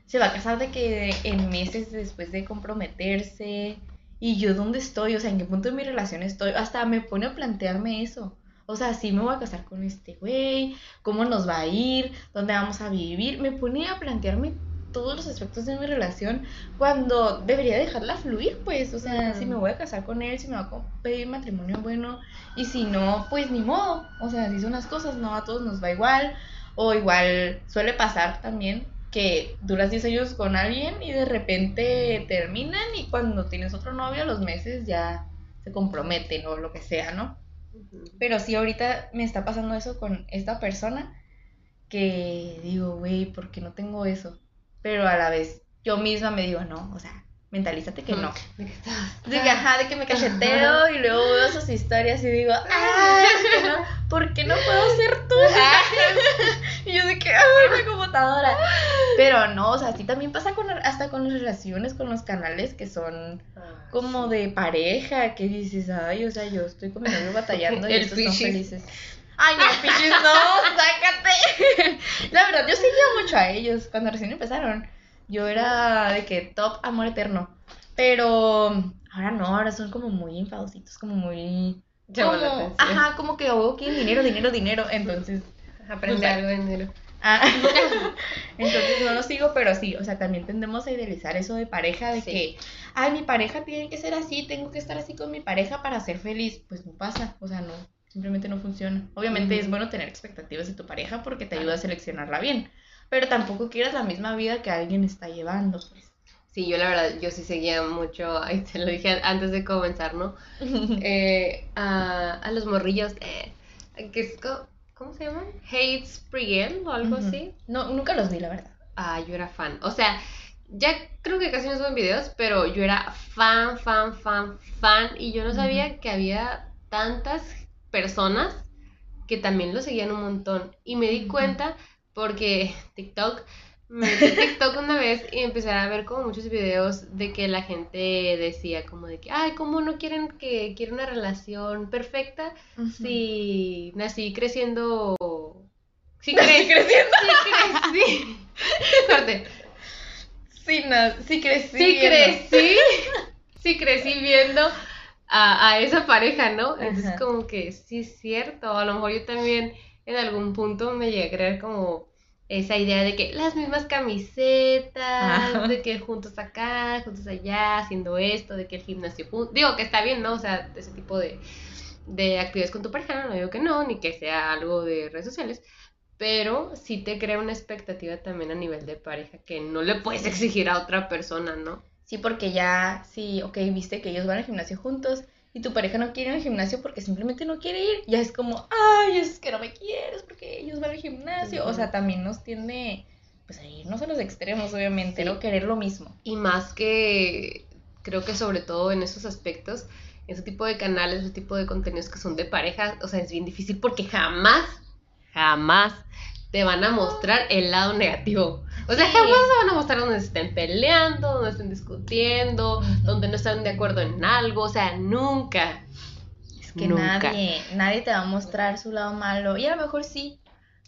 se va a casar de que en meses después de comprometerse. ¿Y yo dónde estoy? O sea, ¿en qué punto de mi relación estoy? Hasta me pone a plantearme eso. O sea, sí me voy a casar con este güey, cómo nos va a ir, dónde vamos a vivir. Me pone a plantearme todos los aspectos de mi relación cuando debería dejarla fluir, pues. O sea, si me voy a casar con él, si me va a pedir matrimonio bueno, y si no, pues ni modo. O sea, así son las cosas, no a todos nos va igual. O igual suele pasar también que duras 10 años con alguien y de repente terminan y cuando tienes otro novio a los meses ya se comprometen o lo que sea, ¿no? Pero sí, ahorita me está pasando eso con esta persona que digo, güey, ¿por qué no tengo eso? Pero a la vez yo misma me digo, no, o sea, mentalízate que no. (laughs) ¿De qué estás? De que, ajá, de que me cacheteo y luego veo sus historias y digo, ay, ¿por qué no, ¿por qué no puedo ser tú? (laughs) y yo de que, ay, mi computadora. Pero no, o sea, así también pasa con, hasta con las relaciones, con los canales que son Ah, como de pareja, que dices, ay, o sea, yo estoy con mi novio (laughs) batallando y estos Pichis. felices. Ay, no, pichis, no, sácate. La verdad, yo seguía mucho a ellos cuando recién empezaron. Yo era de que top amor eterno. Pero ahora no, ahora son como muy enfadositos, como muy. Como- atención. ajá, como que oh, quieren dinero, dinero, dinero. (laughs) Entonces, Aprende Pues, algo de enero. ah, (laughs) entonces no lo sigo, pero sí, o sea, también tendemos a idealizar eso de pareja, de Sí. que, ay, mi pareja tiene que ser así, tengo que estar así con mi pareja para ser feliz. Pues no pasa, o sea, no, simplemente no funciona. Obviamente es bueno tener expectativas de tu pareja porque te ayuda a seleccionarla bien, pero tampoco quieras la misma vida que alguien está llevando, pues. Sí, yo la verdad, yo sí seguía mucho, (laughs) ahí te lo dije antes de comenzar, ¿no? (laughs) Eh, a, a los morrillos, eh, que es, ¿cómo se llaman? Hate Sprigel o algo así. No, nunca los vi, la verdad. Ah, yo era fan. O sea, ya creo que casi no suben videos, pero yo era fan, fan, fan, fan. Y yo no sabía que había tantas personas que también lo seguían un montón. Y me di cuenta porque (laughs) TikTok, me metí TikTok una vez y empecé a ver como muchos videos de que la gente decía como de que, ay, ¿cómo no quieren que quieren una relación perfecta si nací creciendo... (laughs) Si Nací creciendo. (laughs) Sí crecí. Corte. Sí, no, sí crecí. Viendo. crecí. Viendo a, a esa pareja, ¿no? Entonces como que sí es cierto. A lo mejor yo también en algún punto me llegué a creer como esa idea de que las mismas camisetas, de que juntos acá, juntos allá, haciendo esto, de que el gimnasio juntos. Digo que está bien, ¿no? O sea, ese tipo de, de actividades con tu pareja, no digo que no, ni que sea algo de redes sociales. Pero sí te crea una expectativa también a nivel de pareja que no le puedes (laughs) exigir a otra persona, ¿no? Sí, porque ya, sí, ok, viste que ellos van al gimnasio juntos y tu pareja no quiere ir al gimnasio porque simplemente no quiere ir, ya es como, ay, es que no me quieres porque ellos van al gimnasio. O sea, también nos tiende, pues, a irnos a los extremos, obviamente, Sí. no querer lo mismo. Y más que creo que sobre todo en esos aspectos, ese tipo de canales, ese tipo de contenidos que son de pareja, o sea, es bien difícil porque jamás, jamás te van a mostrar el lado negativo. O sea, Sí. jamás te van a mostrar donde se estén peleando, donde estén discutiendo, donde no están de acuerdo en algo, o sea, nunca. Es que Nunca. nadie, nadie te va a mostrar su lado malo. Y a lo mejor sí,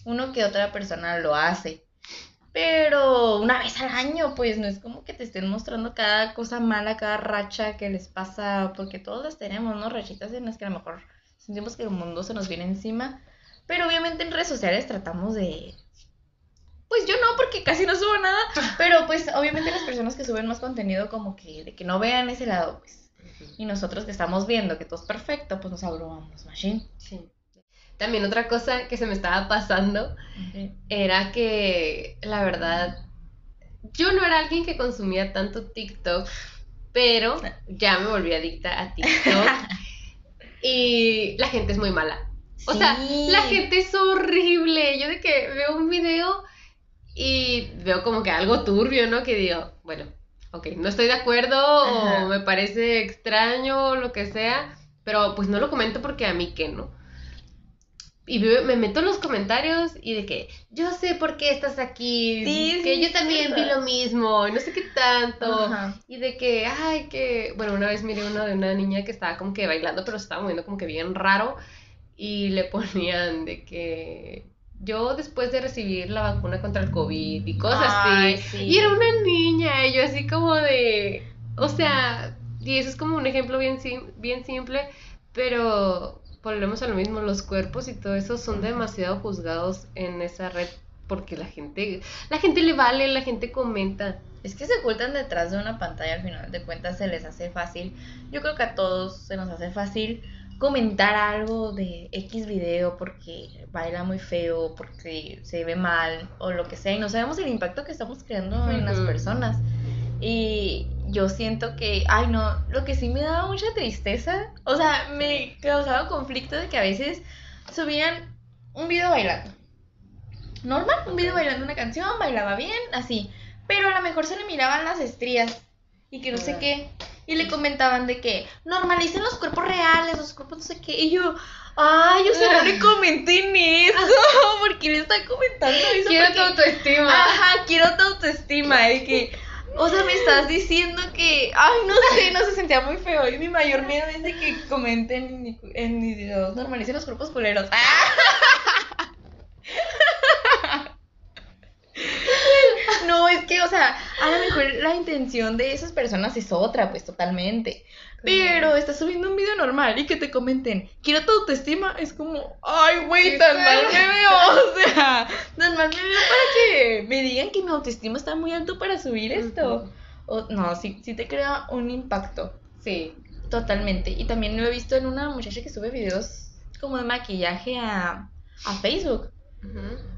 uno que otra persona lo hace. Pero una vez al año, pues no es como que te estén mostrando cada cosa mala, cada racha que les pasa, porque todos las tenemos, ¿no? Rachitas en las que a lo mejor sentimos que el mundo se nos viene encima. Pero obviamente en redes sociales tratamos de... Pues yo no, porque casi no subo nada. (laughs) Pero pues obviamente las personas que suben más contenido como que de que no vean ese lado, pues. Y nosotros que estamos viendo que todo es perfecto, pues nos abrumamos, machine. Sí. También otra cosa que se me estaba pasando era que la verdad yo no era alguien que consumía tanto TikTok, pero (laughs) ya me volví adicta a TikTok (laughs) y la gente es muy mala. O sea, la gente es horrible. Yo de que veo un video y veo como que algo turbio, ¿no? Que digo, bueno, ok, no estoy de acuerdo Ajá. o me parece extraño o lo que sea, pero pues no lo comento porque a mí qué, ¿no? Y me meto en los comentarios y de que yo sé por qué estás aquí, Sí, que sí, yo también vi lo mismo, y no sé qué tanto. Ajá. Y de que, ay, que, bueno, una vez miré uno de una niña que estaba como que bailando, pero se estaba moviendo como que bien raro. Y le ponían de que yo después de recibir la vacuna contra el COVID y cosas Ay, así. sí. Y era una niña, y yo así como de, o sea, y eso es como un ejemplo bien, sim- bien simple, pero volvemos a lo mismo, los cuerpos y todo eso son demasiado juzgados en esa red porque la gente, la gente le vale, la gente comenta. Es que se ocultan detrás de una pantalla, al final de cuentas se les hace fácil. Yo creo que a todos se nos hace fácil comentar algo de X video porque baila muy feo, porque se ve mal o lo que sea. Y no sabemos el impacto que estamos creando en las personas. Y yo siento que, ay no, lo que sí me daba mucha tristeza, o sea, me causaba conflicto de que a veces subían un video bailando. Normal, un video bailando una canción, bailaba bien, así. Pero a lo mejor se le miraban las estrías y que no sé qué. Y le comentaban de que normalicen los cuerpos reales, los cuerpos no sé qué. Y yo, ay, yo se no le comenté en eso. (laughs) porque le está comentando eso? Quiero tu autoestima. Ajá, quiero tu autoestima. De que, o sea, me estás diciendo que, ay, no sé, no se sentía muy feo. Y mi mayor miedo es de que comenten en mis videos, normalicen los cuerpos culeros. (laughs) (laughs) No, es que, o sea, a lo mejor la intención de esas personas es otra, pues totalmente. Pero estás subiendo un video normal y que te comenten, quiero tu autoestima, es como, ay, güey, tan mal me veo. (laughs) O sea, tan mal me veo para que me digan que mi autoestima está muy alto para subir esto. O, no, sí, sí te crea un impacto. Sí. Totalmente. Y también lo he visto en una muchacha que sube videos como de maquillaje a, a Facebook.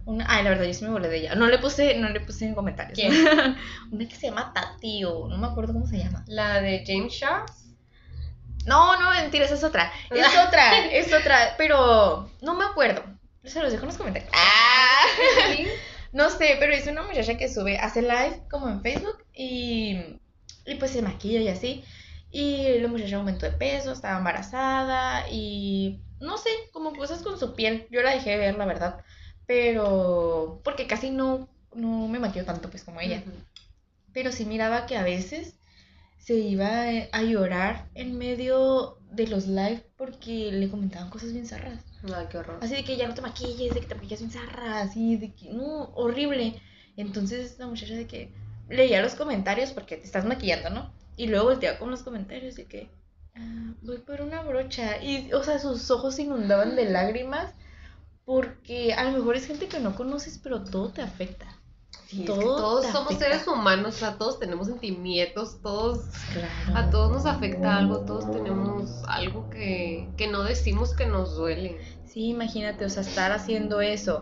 Una, ay, la verdad, yo sí me volé de ella. No le puse, no le puse en comentarios. ¿Quién? (laughs) Una que se llama Tati o no me acuerdo cómo se llama. La de James Charles. No, no, mentira, esa es otra. Es otra, (laughs) es otra, pero no me acuerdo. Se los dejo en los comentarios. Ah. (laughs) No sé, pero es una muchacha que sube, hace live como en Facebook y, y pues se maquilla y así. Y la muchacha aumentó de peso, estaba embarazada y no sé, como cosas con su piel. Yo la dejé de ver, la verdad. Pero porque casi no, no me maquillo tanto pues como ella. Pero sí miraba que a veces se iba eh, a llorar en medio de los live porque le comentaban cosas bien zarras. Ay, qué horror. Así de que ya no te maquilles, de que te maquillas bien zarra, así de que, no, horrible. Entonces la muchacha de que leía los comentarios porque te estás maquillando, ¿no? Y luego volteaba con los comentarios de que, "Ah, voy por una brocha. Y, o sea, sus ojos se inundaban de lágrimas porque a lo mejor es gente que no conoces, pero todo te afecta. Sí, es que todo todos somos afecta. seres humanos, o sea, todos tenemos sentimientos, todos, Claro. a todos nos afecta algo, todos tenemos algo que, que no decimos que nos duele. Sí, imagínate, o sea, estar haciendo eso.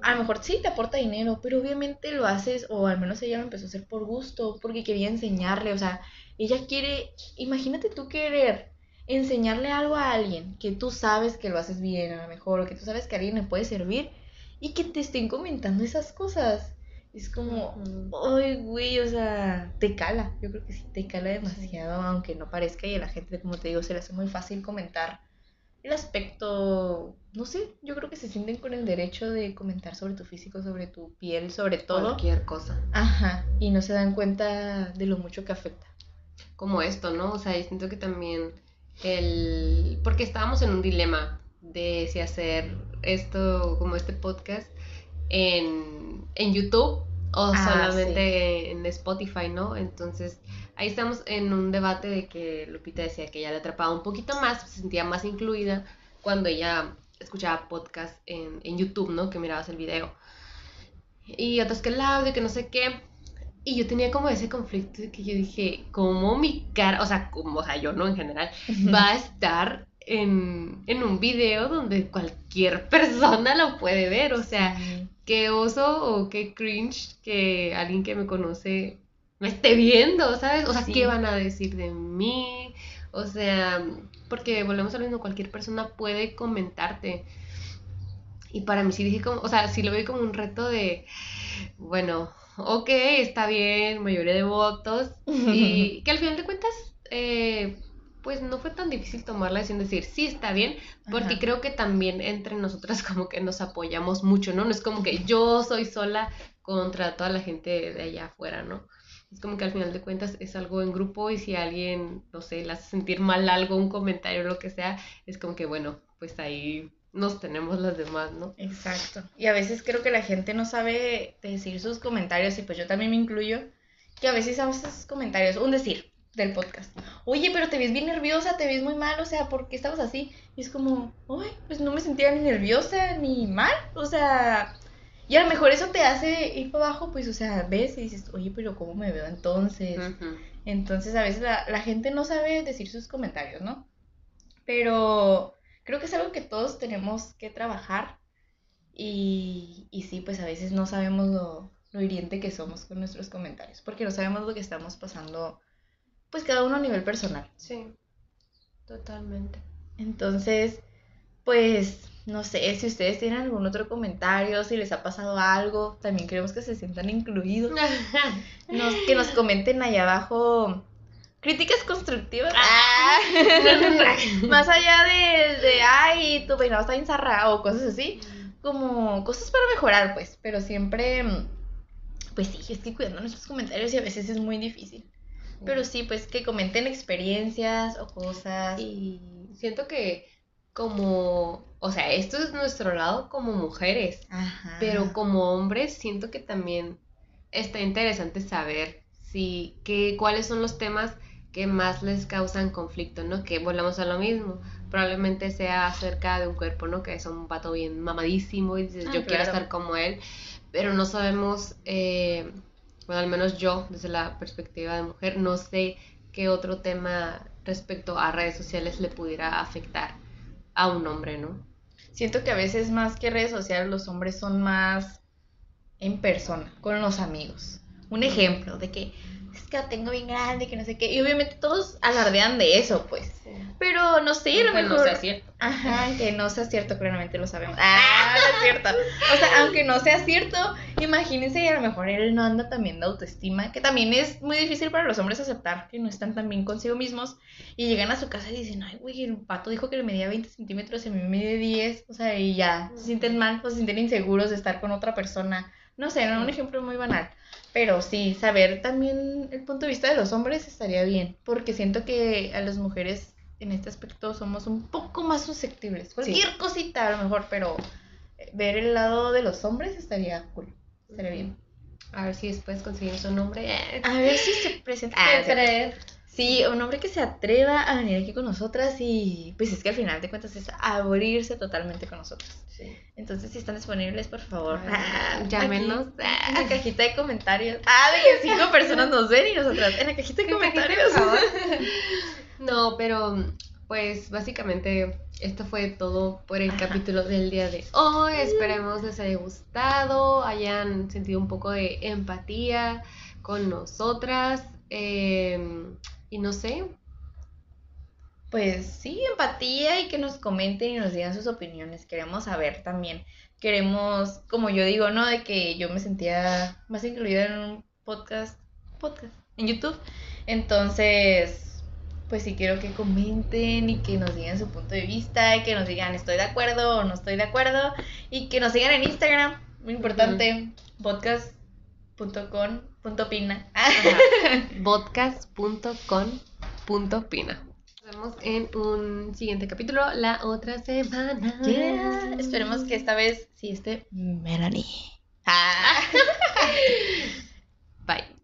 A lo mejor sí te aporta dinero, pero obviamente lo haces, o al menos ella lo empezó a hacer por gusto, porque quería enseñarle, o sea, ella quiere, imagínate tú querer enseñarle algo a alguien que tú sabes que lo haces bien, a lo mejor, o que tú sabes que a alguien le puede servir, y que te estén comentando esas cosas. Es como, ay, güey, o sea, te cala, yo creo que sí, te cala demasiado, aunque no parezca, y a la gente, como te digo, se le hace muy fácil comentar el aspecto, no sé, yo creo que se sienten con el derecho de comentar sobre tu físico, sobre tu piel, sobre todo. Cualquier cosa. Ajá, y no se dan cuenta de lo mucho que afecta. Como esto, ¿no? O sea, yo siento que también el... Porque estábamos en un dilema de si hacer esto, como este podcast, en, en YouTube o Ah, solamente en Spotify, ¿no? Entonces, ahí estamos en un debate de que Lupita decía que ella le atrapaba un poquito más, se sentía más incluida cuando ella escuchaba podcast en, en YouTube, ¿no? Que mirabas el video. Y otros que el audio, que no sé qué. Y yo tenía como ese conflicto de que yo dije, ¿cómo mi cara, o sea, como, o sea, yo no en general, va a estar en, en un video donde cualquier (laughs) persona lo puede ver? O sea, Sí. qué oso o qué cringe que alguien que me conoce me esté viendo, ¿sabes? O sea, Sí. ¿qué van a decir de mí? O sea, porque volvemos a lo mismo, cualquier persona puede comentarte. Y para mí sí dije como, o sea, sí lo veo como un reto de, bueno, ok, está bien, mayoría de votos. Y (laughs) que al final de cuentas, eh, pues no fue tan difícil tomar la decisión de decir, sí, está bien, porque Ajá. creo que también entre nosotras como que nos apoyamos mucho, ¿no? No es como que yo soy sola contra toda la gente de allá afuera, ¿no? Es como que al final de cuentas es algo en grupo y si alguien, no sé, le hace sentir mal algo, un comentario, lo que sea, es como que bueno, pues ahí nos tenemos las demás, ¿no? Exacto. Y a veces creo que la gente no sabe decir sus comentarios, y pues yo también me incluyo, que a veces hago esos comentarios, un decir del podcast. Oye, pero te ves bien nerviosa, te ves muy mal, o sea, ¿por qué estabas así? Y es como, ay, pues no me sentía ni nerviosa ni mal, o sea, y a lo mejor eso te hace ir para abajo, pues, o sea, ves y dices, oye, pero ¿cómo me veo entonces? Entonces a veces la, la gente no sabe decir sus comentarios, ¿no? Pero creo que es algo que todos tenemos que trabajar y, y sí, pues a veces no sabemos lo, lo hiriente que somos con nuestros comentarios, porque no sabemos lo que estamos pasando, pues cada uno a nivel personal. Sí, totalmente. Entonces, pues, no sé, si ustedes tienen algún otro comentario, si les ha pasado algo, también queremos que se sientan incluidos. (laughs) Nos, que nos comenten ahí abajo críticas constructivas. Ah. (laughs) Más allá de, de, ay, tu peinado está ensarrado o cosas así, como cosas para mejorar, pues, pero siempre, pues sí, es que cuidando nuestros comentarios y a veces es muy difícil. Pero sí, pues que comenten experiencias o cosas. Y siento que como, o sea, esto es nuestro lado como mujeres, Ajá. pero como hombres siento que también está interesante saber si, que, cuáles son los temas que más les causan conflicto, ¿no? Que volvamos a lo mismo. Probablemente sea acerca de un cuerpo, ¿no? Que es un pato bien mamadísimo y dices, Ah, yo quiero estar como él, pero no sabemos, eh, bueno, al menos yo, desde la perspectiva de mujer, no sé qué otro tema respecto a redes sociales le pudiera afectar a un hombre, ¿no? Siento que a veces más que redes sociales los hombres son más en persona, con los amigos. Un ejemplo de que es que la tengo bien grande, que no sé qué. Y obviamente todos alardean de eso, pues. Pero no sé, a lo Aunque no mejor. sea cierto. Ajá, que no sea cierto, claramente lo sabemos. (laughs) Ah, no es cierto. O sea, aunque no sea cierto, imagínense, a lo mejor él no anda también de autoestima, que también es muy difícil para los hombres aceptar que no están tan bien consigo mismos y llegan a su casa y dicen, ay, güey, el pato dijo que le medía 20 centímetros y a mí me mide 10, o sea, y ya, se sienten mal o se sienten inseguros de estar con otra persona. No sé, era un ejemplo muy banal. Pero sí, saber también el punto de vista de los hombres estaría bien, porque siento que a las mujeres en este aspecto somos un poco más susceptibles. Cualquier cosita a lo mejor, pero eh, ver el lado de los hombres estaría cool. Estaría bien. A ver si después conseguimos un nombre. A ver si se presenta. ¿Qué Ah, sí. un hombre que se atreva a venir aquí con nosotras y pues es que al final de cuentas es abrirse totalmente con nosotros. Sí. Entonces, si están disponibles, por favor, Ah, (laughs) llámenos. En la cajita de comentarios. Ah, de que cinco personas nos ven y nosotras. En la cajita de comentarios. (laughs) No, pero pues básicamente esto fue todo por el capítulo del día de hoy. Esperemos les haya gustado, hayan sentido un poco de empatía con nosotras. eh, y no sé, Pues sí, empatía y que nos comenten y nos digan sus opiniones. Queremos saber también. Queremos, como yo digo, ¿no? De que yo me sentía más incluida en un podcast, podcast, en YouTube. Entonces, pues sí quiero que comenten y que nos digan su punto de vista y que nos digan estoy de acuerdo o no estoy de acuerdo y que nos sigan en Instagram, muy importante, podcast.com.pina. (laughs) podcast.com.pina. Nos vemos en un siguiente capítulo la otra semana. Yeah, Esperemos que esta vez sí esté Melanie. Ah. (laughs) Bye.